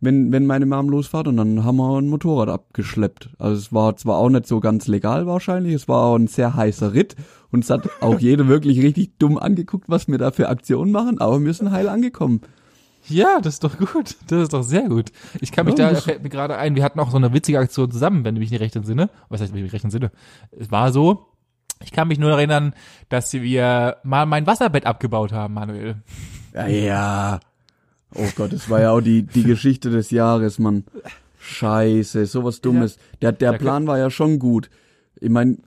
wenn, wenn meine Mom losfährt. Und dann haben wir ein Motorrad abgeschleppt. Also es war zwar auch nicht so ganz legal wahrscheinlich, es war auch ein sehr heißer Ritt. Und es hat auch jeder wirklich richtig dumm angeguckt, was wir da für Aktionen machen, aber wir sind heil angekommen. Ja, das ist doch gut. Das ist doch sehr gut. Ich kann mich ja, da, fällt mir gerade ein, wir hatten auch so eine witzige Aktion zusammen, wenn du mich nicht recht entsinne. Was heißt, wenn ich mich recht entsinne? Es war so, ich kann mich nur erinnern, dass wir mal mein Wasserbett abgebaut haben, Manuel. Ja, ja. Oh Gott, das war ja auch die, die Geschichte des Jahres, Mann. Scheiße, sowas Dummes. Der, der Plan war ja schon gut. Ich meine,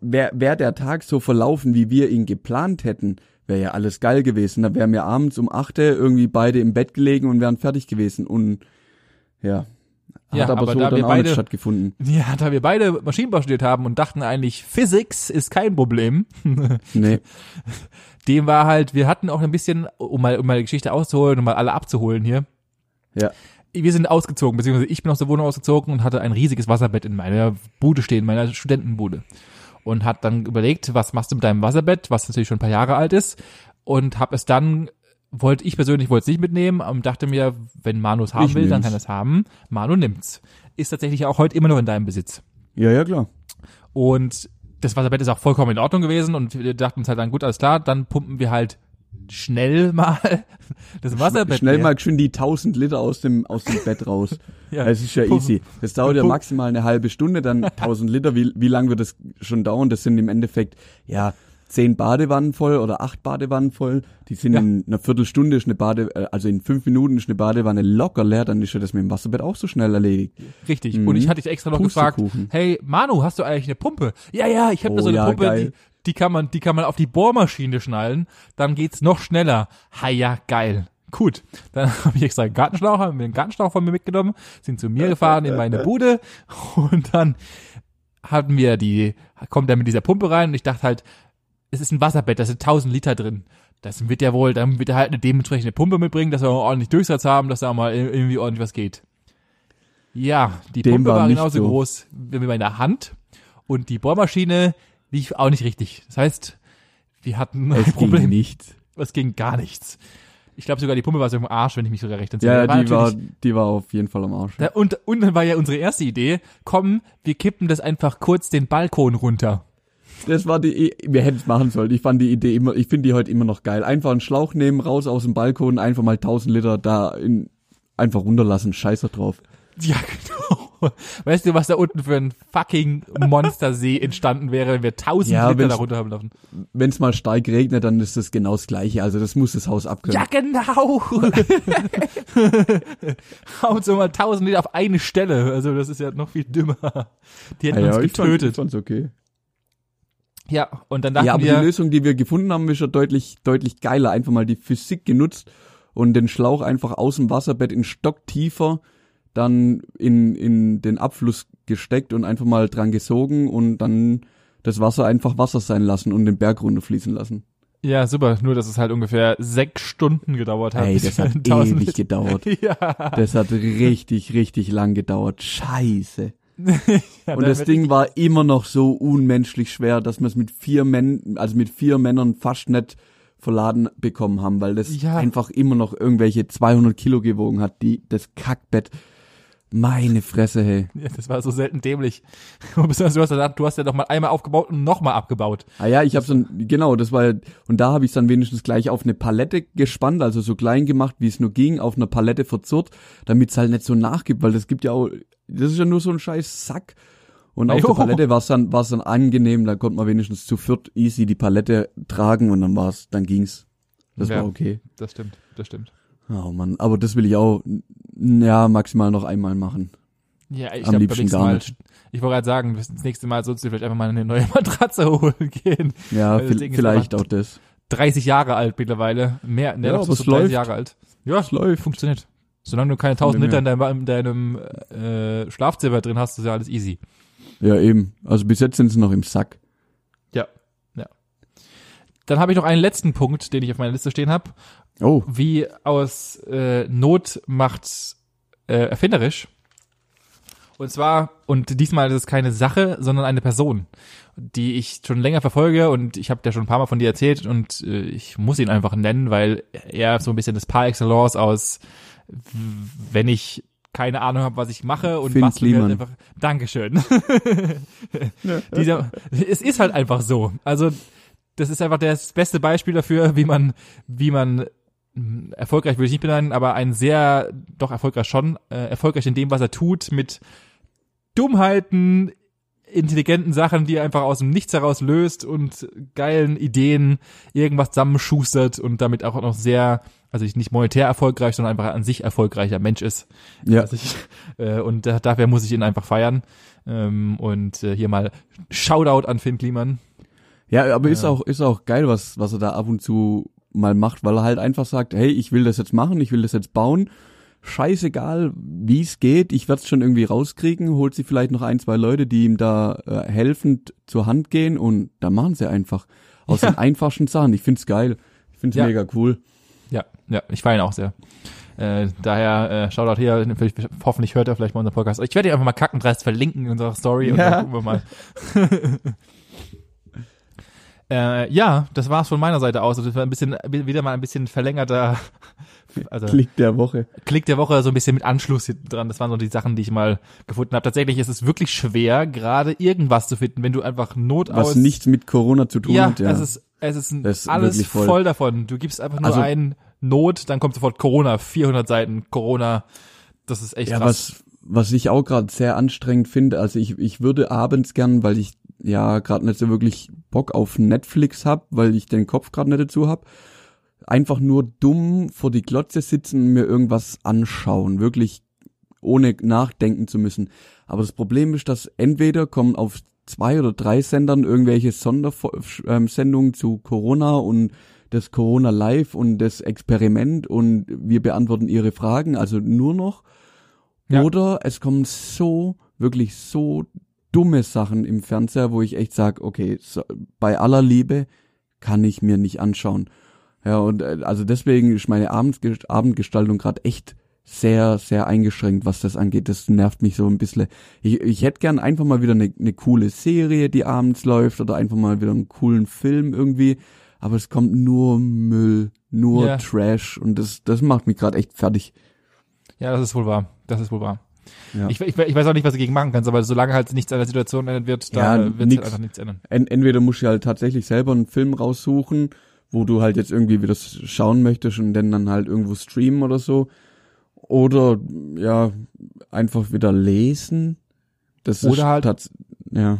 wäre wär der Tag so verlaufen, wie wir ihn geplant hätten, wäre ja alles geil gewesen. Da wären wir abends um achte irgendwie beide im Bett gelegen und wären fertig gewesen. Und ja, hat Ja, aber, aber so da dann wir auch nicht beide- stattgefunden. Ja, da wir beide Maschinenbau studiert haben und dachten eigentlich, Physics ist kein Problem. Nee. Dem war halt, wir hatten auch ein bisschen, um mal, um mal die Geschichte auszuholen, um mal alle abzuholen hier. Ja. Wir sind ausgezogen, beziehungsweise ich bin aus der Wohnung ausgezogen und hatte ein riesiges Wasserbett in meiner Bude stehen, meiner Studentenbude. Und hat dann überlegt, was machst du mit deinem Wasserbett, was natürlich schon ein paar Jahre alt ist. Und habe es dann, wollte ich persönlich wollte es nicht mitnehmen und dachte mir, wenn Manu es haben Ich will, dann nehm's. kann er es haben. Manu nimmt's. Ist tatsächlich auch heute immer noch in deinem Besitz. Ja, ja, klar. Und das Wasserbett ist auch vollkommen in Ordnung gewesen und wir dachten uns halt dann, gut, alles klar, dann pumpen wir halt schnell mal das Wasserbett. Schnell leer. mal geschwind die 1000 Liter aus dem, aus dem Bett raus. Ja. Das ist ja easy. Das dauert ja maximal eine halbe Stunde, dann 1000 Liter. Wie, wie lang wird das schon dauern? Das sind im Endeffekt, ja, zehn Badewannen voll oder acht Badewannen voll. Die sind Ja. in einer Viertelstunde, ist eine Bade, äh, also in fünf Minuten ist eine Badewanne locker leer, dann ist ja das mit dem Wasserbett auch so schnell erledigt. Richtig. Mhm. Und ich hatte dich extra noch gefragt, hey Manu, hast du eigentlich eine Pumpe? Ja, ja, ich habe da Oh so eine ja, Pumpe, geil. die, die kann man, die kann man auf die Bohrmaschine schnallen, dann geht's noch schneller. Ha ja, geil. Gut, dann habe ich extra einen Gartenschlauch, haben wir einen Gartenschlauch von mir mitgenommen, sind zu mir gefahren in meine Bude und dann hatten wir die, kommt er mit dieser Pumpe rein und ich dachte halt, es ist ein Wasserbett, da sind 1000 Liter drin. Das wird ja wohl, dann wird er halt eine dementsprechende Pumpe mitbringen, dass wir auch ordentlich Durchsatz haben, dass da mal irgendwie ordentlich was geht. Ja, die Dem Pumpe war war genauso so. groß wie meine Hand und die Bohrmaschine lief auch nicht richtig. Das heißt, wir hatten ein Es ging Problem. nicht. Es ging gar nichts. Ich glaube sogar die Pumpe war so im Arsch, wenn ich mich sogar recht entsinne. Ja, die war, die war auf jeden Fall am Arsch. Da- und, und dann war ja unsere erste Idee, komm, wir kippen das einfach kurz den Balkon runter. Das war die, wir hätten es machen sollen. Ich fand die Idee immer, ich finde die heute immer noch geil. Einfach einen Schlauch nehmen, raus aus dem Balkon, einfach mal 1000 Liter da in, einfach runterlassen, scheiße drauf. Ja, genau. Weißt du, was da unten für ein fucking Monstersee entstanden wäre, wenn wir tausend Ja, Liter wenn's- da runter haben lassen? Wenn es mal stark regnet, dann ist das genau das gleiche. Also das muss das Haus abkönnen. Ja, genau. Haut so mal tausend Liter auf eine Stelle. Also das ist ja noch viel dümmer. Die hätten Ah ja, uns getötet. Fand's okay. ja, und dann dachten Ja, aber wir, die Lösung, die wir gefunden haben, ist ja deutlich, deutlich geiler. Einfach mal die Physik genutzt und den Schlauch einfach aus dem Wasserbett in Stock tiefer dann in, in den Abfluss gesteckt und einfach mal dran gesogen und dann das Wasser einfach Wasser sein lassen und den Berg runterfließen lassen. ja, super, nur dass es halt ungefähr sechs Stunden gedauert hat. Ey, das hat 1000 ewig gedauert. Ja. Das hat richtig, richtig lang gedauert. Scheiße. ja Und das Ding war immer noch so unmenschlich schwer, dass wir es mit vier Männern, also mit vier Männern fast nicht verladen bekommen haben, weil das Ja. einfach immer noch irgendwelche 200 Kilo gewogen hat, die, das Kackbett. Meine Fresse, hey. Ja, das war so selten dämlich. Du hast ja, du hast ja noch mal einmal aufgebaut und noch mal abgebaut. Ah ja, ich habe so ein, genau, das war, und da habe ich dann wenigstens gleich auf eine Palette gespannt, also so klein gemacht, wie es nur ging, auf einer Palette verzurrt, damit es halt nicht so nachgibt, weil das gibt ja auch, das ist ja nur so ein scheiß Sack. Und auf der Palette war es dann, war's dann angenehm, da konnte man wenigstens zu viert easy die Palette tragen und dann war's, dann ging's. Das Ja. war okay. Das stimmt, das stimmt. Oh Mann, aber das will ich auch, ja, maximal noch einmal machen. Ja, ich glaube, liebsten gar Mal, nicht. ich wollte gerade sagen, bis das nächste Mal sollst du vielleicht einfach mal eine neue Matratze holen gehen. Ja, Weil das vi- Ding ist vielleicht auch das. 30 Jahre alt mittlerweile. Mehr, ne, Ja, aber so es 30 läuft. Jahre alt. Ja, Es läuft. funktioniert. Solange du keine 1000 Von dem Liter in deinem, in deinem äh, Schlafzimmer drin hast, ist ja alles easy. Ja, eben. Also bis jetzt sind sie noch im Sack. Ja, ja. Dann habe ich noch einen letzten Punkt, den ich auf meiner Liste stehen habe. Oh, Wie aus äh, Not macht äh, erfinderisch. Und zwar, und diesmal ist es keine Sache, sondern eine Person, die ich schon länger verfolge und ich habe ja schon ein paar Mal von dir erzählt und äh, ich muss ihn einfach nennen, weil er so ein bisschen das Par excellence aus, wenn ich keine Ahnung habe, was ich mache und Finn mir Kliman. einfach. Dankeschön. Dieser, es ist halt einfach so. Also das ist einfach das beste Beispiel dafür, wie man, wie man mh, erfolgreich würde ich nicht benennen, aber ein sehr, doch erfolgreich schon, äh, erfolgreich in dem, was er tut, mit Dummheiten, intelligenten Sachen, die er einfach aus dem Nichts heraus löst und geilen Ideen irgendwas zusammenschustert und damit auch noch sehr, also nicht monetär erfolgreich, sondern einfach an sich erfolgreicher Mensch ist. Ja. Also ich, äh, und da, dafür muss ich ihn einfach feiern. Ähm, und äh, hier mal Shoutout an Finn Kliman. Ja, aber ist Ja. auch, ist auch geil, was, was er da ab und zu mal macht, weil er halt einfach sagt, hey, ich will das jetzt machen, ich will das jetzt bauen. Scheißegal, wie es geht, ich werde es schon irgendwie rauskriegen, holt sie vielleicht noch ein, zwei Leute, die ihm da äh, helfend zur Hand gehen und da machen sie einfach. Aus Ja. den einfachsten Sachen. Ich find's geil. Ich find's Ja. mega cool. Ja, ja, ich feiere ihn auch sehr. Äh, daher äh, Shoutout hier, hoffentlich hört er vielleicht mal unseren Podcast. Ich werde ihn einfach mal kackendreist verlinken in unserer Story und Ja. dann gucken wir mal. äh, ja, das war's von meiner Seite aus. Das war ein bisschen wieder mal ein bisschen verlängerter also Klick der Woche. Klick der Woche so ein bisschen mit Anschluss hinten dran. Das waren so die Sachen, die ich mal gefunden habe. Tatsächlich ist es wirklich schwer, gerade irgendwas zu finden, wenn du einfach Not Was aus nichts mit Corona zu tun ja, hat, ja. es ist es ist, ist alles voll. voll. davon. Du gibst einfach nur Also- ein Not, dann kommt sofort Corona, 400 Seiten Corona. Das ist echt Ja, krass. was, was ich auch gerade sehr anstrengend finde, also ich, ich würde abends gern, weil ich ja gerade nicht so wirklich Bock auf Netflix hab, weil ich den Kopf gerade nicht dazu hab, einfach nur dumm vor die Glotze sitzen und mir irgendwas anschauen, wirklich ohne nachdenken zu müssen. Aber das Problem ist, dass entweder kommen auf zwei oder drei Sendern irgendwelche Sondersendungen zu Corona und das Corona Live und das Experiment und wir beantworten ihre Fragen, also nur noch. Ja. Oder es kommen so, wirklich so dumme Sachen im Fernseher, wo ich echt sage, okay, so, bei aller Liebe kann ich mir nicht anschauen. Ja, und äh, also deswegen ist meine Abendsge- Abendgestaltung gerade echt sehr, sehr eingeschränkt, was das angeht. Das nervt mich so ein bisschen. Ich, ich hätte gern einfach mal wieder eine, eine coole Serie, die abends läuft, oder einfach mal wieder einen coolen Film irgendwie. Aber es kommt nur Müll, nur Ja. Trash und das, das macht mich gerade echt fertig. Ja, das ist wohl wahr. Das ist wohl wahr. Ja. Ich, ich, ich weiß auch nicht, was du dagegen machen kannst, aber solange halt nichts an der Situation ändern wird, da Ja, wird sich nix. einfach nichts ändern. En entweder musst du halt tatsächlich selber einen Film raussuchen, wo du halt jetzt irgendwie wieder schauen möchtest und den dann halt irgendwo streamen oder so. Oder ja, einfach wieder lesen. Das ist Oder halt- tats- ja.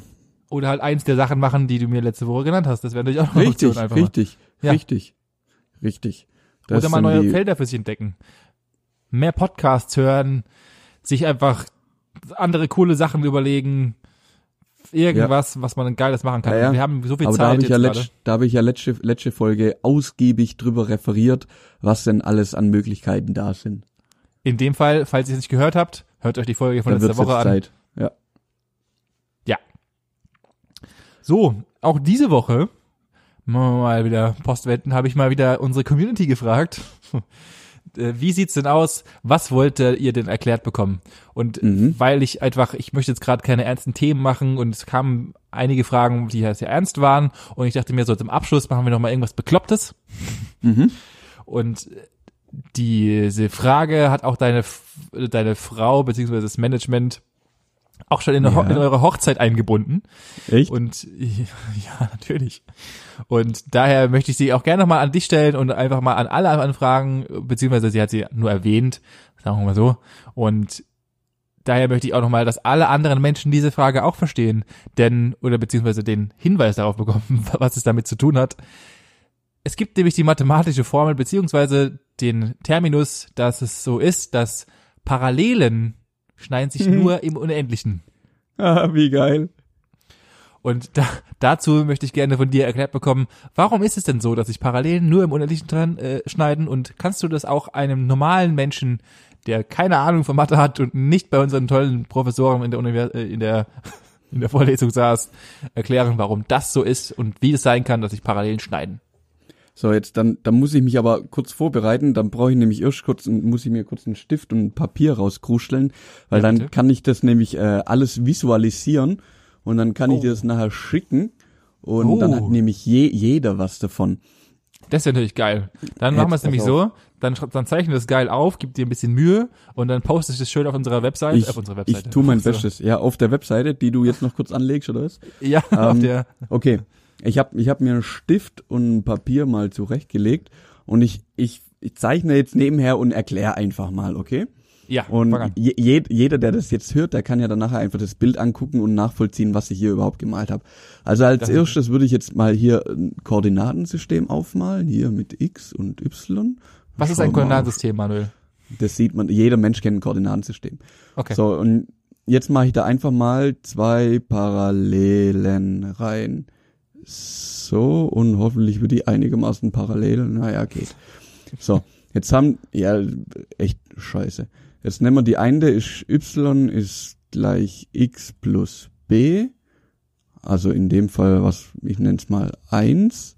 Oder halt eins der Sachen machen, die du mir letzte Woche genannt hast. Das wäre natürlich auch noch eine Richtig, Option einfach mal. richtig, Ja. richtig, richtig. Das Oder mal neue Felder für sich entdecken. Mehr Podcasts hören, sich einfach andere coole Sachen überlegen, irgendwas, was man Geiles machen kann. Ja, ja. Wir haben so viel Aber da Zeit habe ich, ja letzt, da hab ich ja letzte, letzte Folge ausgiebig drüber referiert, was denn alles an Möglichkeiten da sind. In dem Fall, falls ihr es nicht gehört habt, hört euch die Folge von Da letzter Woche an. Zeit. Ja. So, auch diese Woche, mal wieder Postwenden, habe ich mal wieder unsere Community gefragt. Äh, Wie sieht's denn aus? Was wollt ihr denn erklärt bekommen? Und Mhm. weil ich einfach, ich möchte jetzt gerade keine ernsten Themen machen und es kamen einige Fragen, die ja sehr ernst waren und ich dachte mir so zum Abschluss machen wir noch mal irgendwas Beklopptes. Mhm. Und diese Frage hat auch deine deine Frau beziehungsweise das Management auch schon in, Ja. in eure Hochzeit eingebunden. Echt? Und ja, natürlich. Und daher möchte ich sie auch gerne nochmal an dich stellen und einfach mal an alle anfragen, beziehungsweise sie hat sie nur erwähnt, sagen wir mal so. Und daher möchte ich auch nochmal, dass alle anderen Menschen diese Frage auch verstehen, denn, oder beziehungsweise den Hinweis darauf bekommen, was es damit zu tun hat. Es gibt nämlich die mathematische Formel, beziehungsweise den Terminus, dass es so ist, dass Parallelen schneiden sich Mhm. nur im Unendlichen. Ah, wie geil. Und da, dazu möchte ich gerne von dir erklärt bekommen, warum ist es denn so, dass sich Parallelen nur im Unendlichen dran äh, schneiden und kannst du das auch einem normalen Menschen, der keine Ahnung von Mathe hat und nicht bei unseren tollen Professoren in der, Univers äh, in der, in der Vorlesung saß, erklären, warum das so ist und wie es sein kann, dass sich Parallelen schneiden? So, jetzt dann, dann muss ich mich aber kurz vorbereiten, dann brauche ich nämlich erst kurz, muss ich mir kurz einen Stift und ein Papier rauskruscheln, weil Ja, dann kann ich das nämlich äh, alles visualisieren und dann kann ich Oh. dir das nachher schicken und Oh. dann hat nämlich je, jeder was davon. Das ist natürlich geil. Dann machen wir es nämlich auf. so, dann, dann zeichnen wir das geil auf, gib dir ein bisschen Mühe und dann postest du das schön auf unserer Website, Ich, auf unserer ich Webseite. tu mein Auf unserer- Bestes. Ja, auf der Webseite, die du jetzt noch kurz anlegst, oder was? Ja, auf Ähm, der, Okay, ich habe ich hab mir einen Stift und ein Papier mal zurechtgelegt und ich, ich, ich zeichne jetzt nebenher und erkläre einfach mal, okay? ja, Und je, je, jeder, der das jetzt hört, der kann ja dann nachher einfach das Bild angucken und nachvollziehen, was ich hier überhaupt gemalt habe. Also als Das ist- erstes würde ich jetzt mal hier ein Koordinatensystem aufmalen, hier mit X und Y. Was ist Schau ein mal. Koordinatensystem, Manuel? Das sieht man, jeder Mensch kennt ein Koordinatensystem. Okay. So, und jetzt mache ich da einfach mal zwei Parallelen rein. So, und hoffentlich wird die einigermaßen parallel. Naja, geht. So, jetzt haben, ja, echt scheiße. Jetzt nehmen wir die eine, ist y ist gleich x plus b. Also in dem Fall, was, ich nenne es mal 1.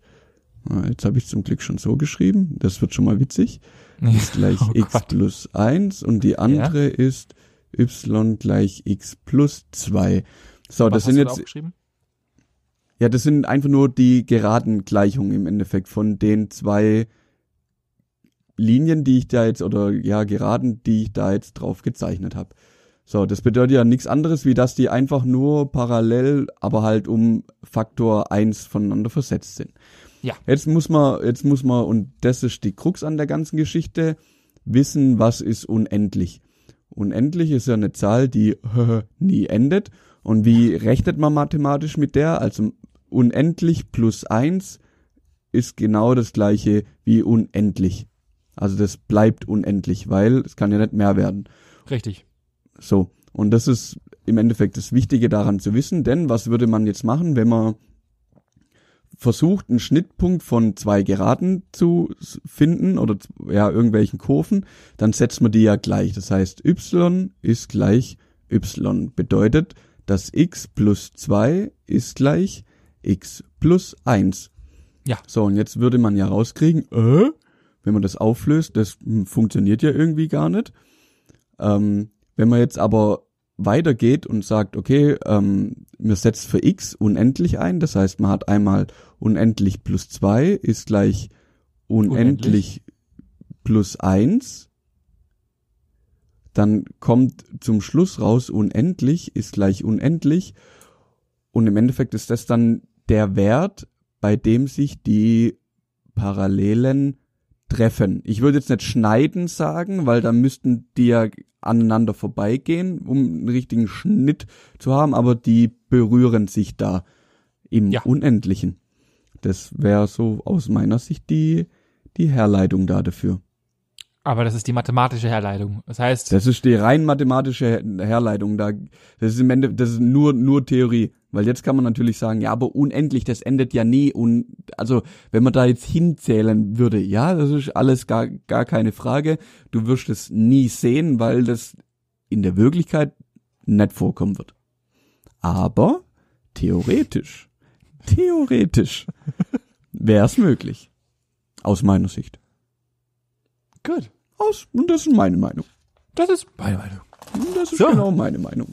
Ah, Jetzt habe ich zum Glück schon so geschrieben. Das wird schon mal witzig ist gleich Oh x Gott. plus 1 und die andere ist y gleich x plus 2. So, Was das sind jetzt? Ja, das sind einfach nur die geraden Gleichungen im Endeffekt von den zwei Linien, die ich da jetzt, oder ja, geraden, die ich da jetzt drauf gezeichnet habe. So, das bedeutet ja nichts anderes, wie dass die einfach nur parallel, aber halt um Faktor 1 voneinander versetzt sind. Ja. Jetzt muss man, jetzt muss man, und das ist die Krux an der ganzen Geschichte, wissen, was ist unendlich. Unendlich ist ja eine Zahl, die nie endet. Und wie rechnet man mathematisch mit der? Also unendlich plus eins ist genau das gleiche wie unendlich. Also das bleibt unendlich, weil es kann ja nicht mehr werden. Richtig. So. Und das ist im Endeffekt das Wichtige daran zu wissen, denn was würde man jetzt machen, wenn man versucht, einen Schnittpunkt von zwei Geraden zu finden oder ja, irgendwelchen Kurven, dann setzt man die ja gleich. Das heißt, y ist gleich y. Bedeutet, dass x plus 2 ist gleich x plus 1. Ja. So, und jetzt würde man ja rauskriegen, äh, wenn man das auflöst, das funktioniert ja irgendwie gar nicht. Ähm, wenn man jetzt aber weitergeht und sagt, okay, ähm, man setzt für x unendlich ein, das heißt, man hat einmal unendlich plus 2 ist gleich unendlich, plus 1. Dann kommt zum Schluss raus, unendlich ist gleich unendlich. Und im Endeffekt ist das dann der Wert, bei dem sich die Parallelen treffen. Ich würde jetzt nicht schneiden sagen, weil da müssten die ja aneinander vorbeigehen, um einen richtigen Schnitt zu haben, aber die berühren sich da im Ja. Unendlichen. Das wäre so aus meiner Sicht die, die Herleitung da dafür. Aber das ist die mathematische Herleitung. Das heißt, Das ist die rein mathematische Her- Herleitung. Da, das ist im Ende, das ist nur, nur Theorie. Weil jetzt kann man natürlich sagen, ja, aber unendlich, das endet ja nie. Und also, wenn man da jetzt hinzählen würde, ja, das ist alles gar, gar keine Frage. Du wirst es nie sehen, weil das in der Wirklichkeit nicht vorkommen wird. Aber theoretisch, theoretisch wäre es möglich. Aus meiner Sicht. Gut. Aus, und das ist meine Meinung. Das ist meine Meinung. Und das ist So. genau meine Meinung.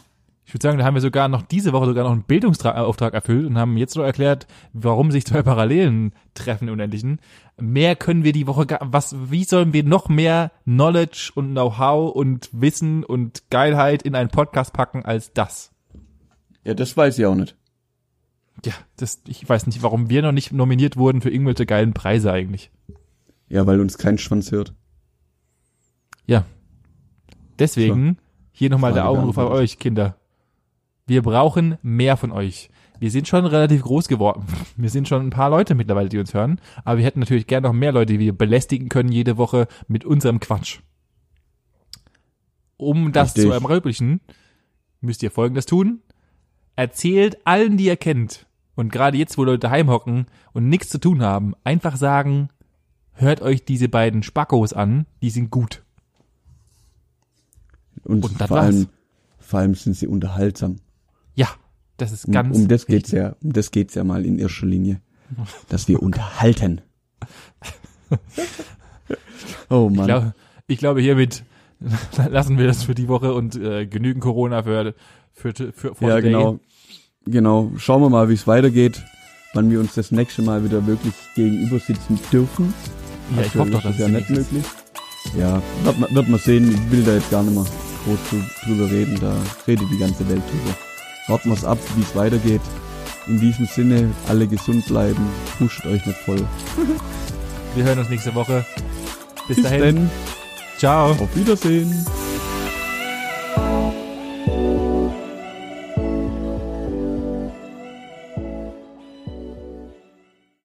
Ich würde sagen, da haben wir sogar noch diese Woche sogar noch einen Bildungsauftrag erfüllt und haben jetzt noch erklärt, warum sich zwei Parallelen treffen im Unendlichen. Mehr können wir die Woche gar, was, wie sollen wir noch mehr Knowledge und Know-how und Wissen und Geilheit in einen Podcast packen als das? Ja, das weiß ich auch nicht. Ja, das, ich weiß nicht, warum wir noch nicht nominiert wurden für irgendwelche geilen Preise eigentlich. Ja, weil uns kein Schwanz hört. Ja. Deswegen hier nochmal der Augenruf an euch, Kinder. Wir brauchen mehr von euch. Wir sind schon relativ groß geworden. Wir sind schon ein paar Leute mittlerweile, die uns hören. Aber wir hätten natürlich gern noch mehr Leute, die wir belästigen können jede Woche mit unserem Quatsch. Um das Richtig. zu ermöglichen, müsst ihr Folgendes tun. Erzählt allen, die ihr kennt. Und gerade jetzt, wo Leute daheim hocken und nichts zu tun haben, einfach sagen, hört euch diese beiden Spackos an, die sind gut. Und, Und das vor war's. allem, vor allem sind sie unterhaltsam. Ja, das ist Um, ganz um das geht's ja, um das geht's ja mal in erster Linie. Dass wir unterhalten. Oh Ich, Mann. glaub, ich glaube, hiermit lassen wir das für die Woche und äh, genügend Corona für, für, für, für ja, genau. Genau. Schauen wir mal, wie es weitergeht, wann wir uns das nächste Mal wieder wirklich gegenüber sitzen dürfen. Ja, ich hoffe doch, dass ist ja nicht möglich. Ja, wird, man- wird man sehen. Ich will da jetzt gar nicht mehr groß drüber reden. Da redet die ganze Welt drüber. Warten wir es ab, wie es weitergeht. In diesem Sinne, alle gesund bleiben. Pusht euch nicht voll. Wir hören uns nächste Woche. Bis, Bis dahin. dann. Ciao. Auf Wiedersehen.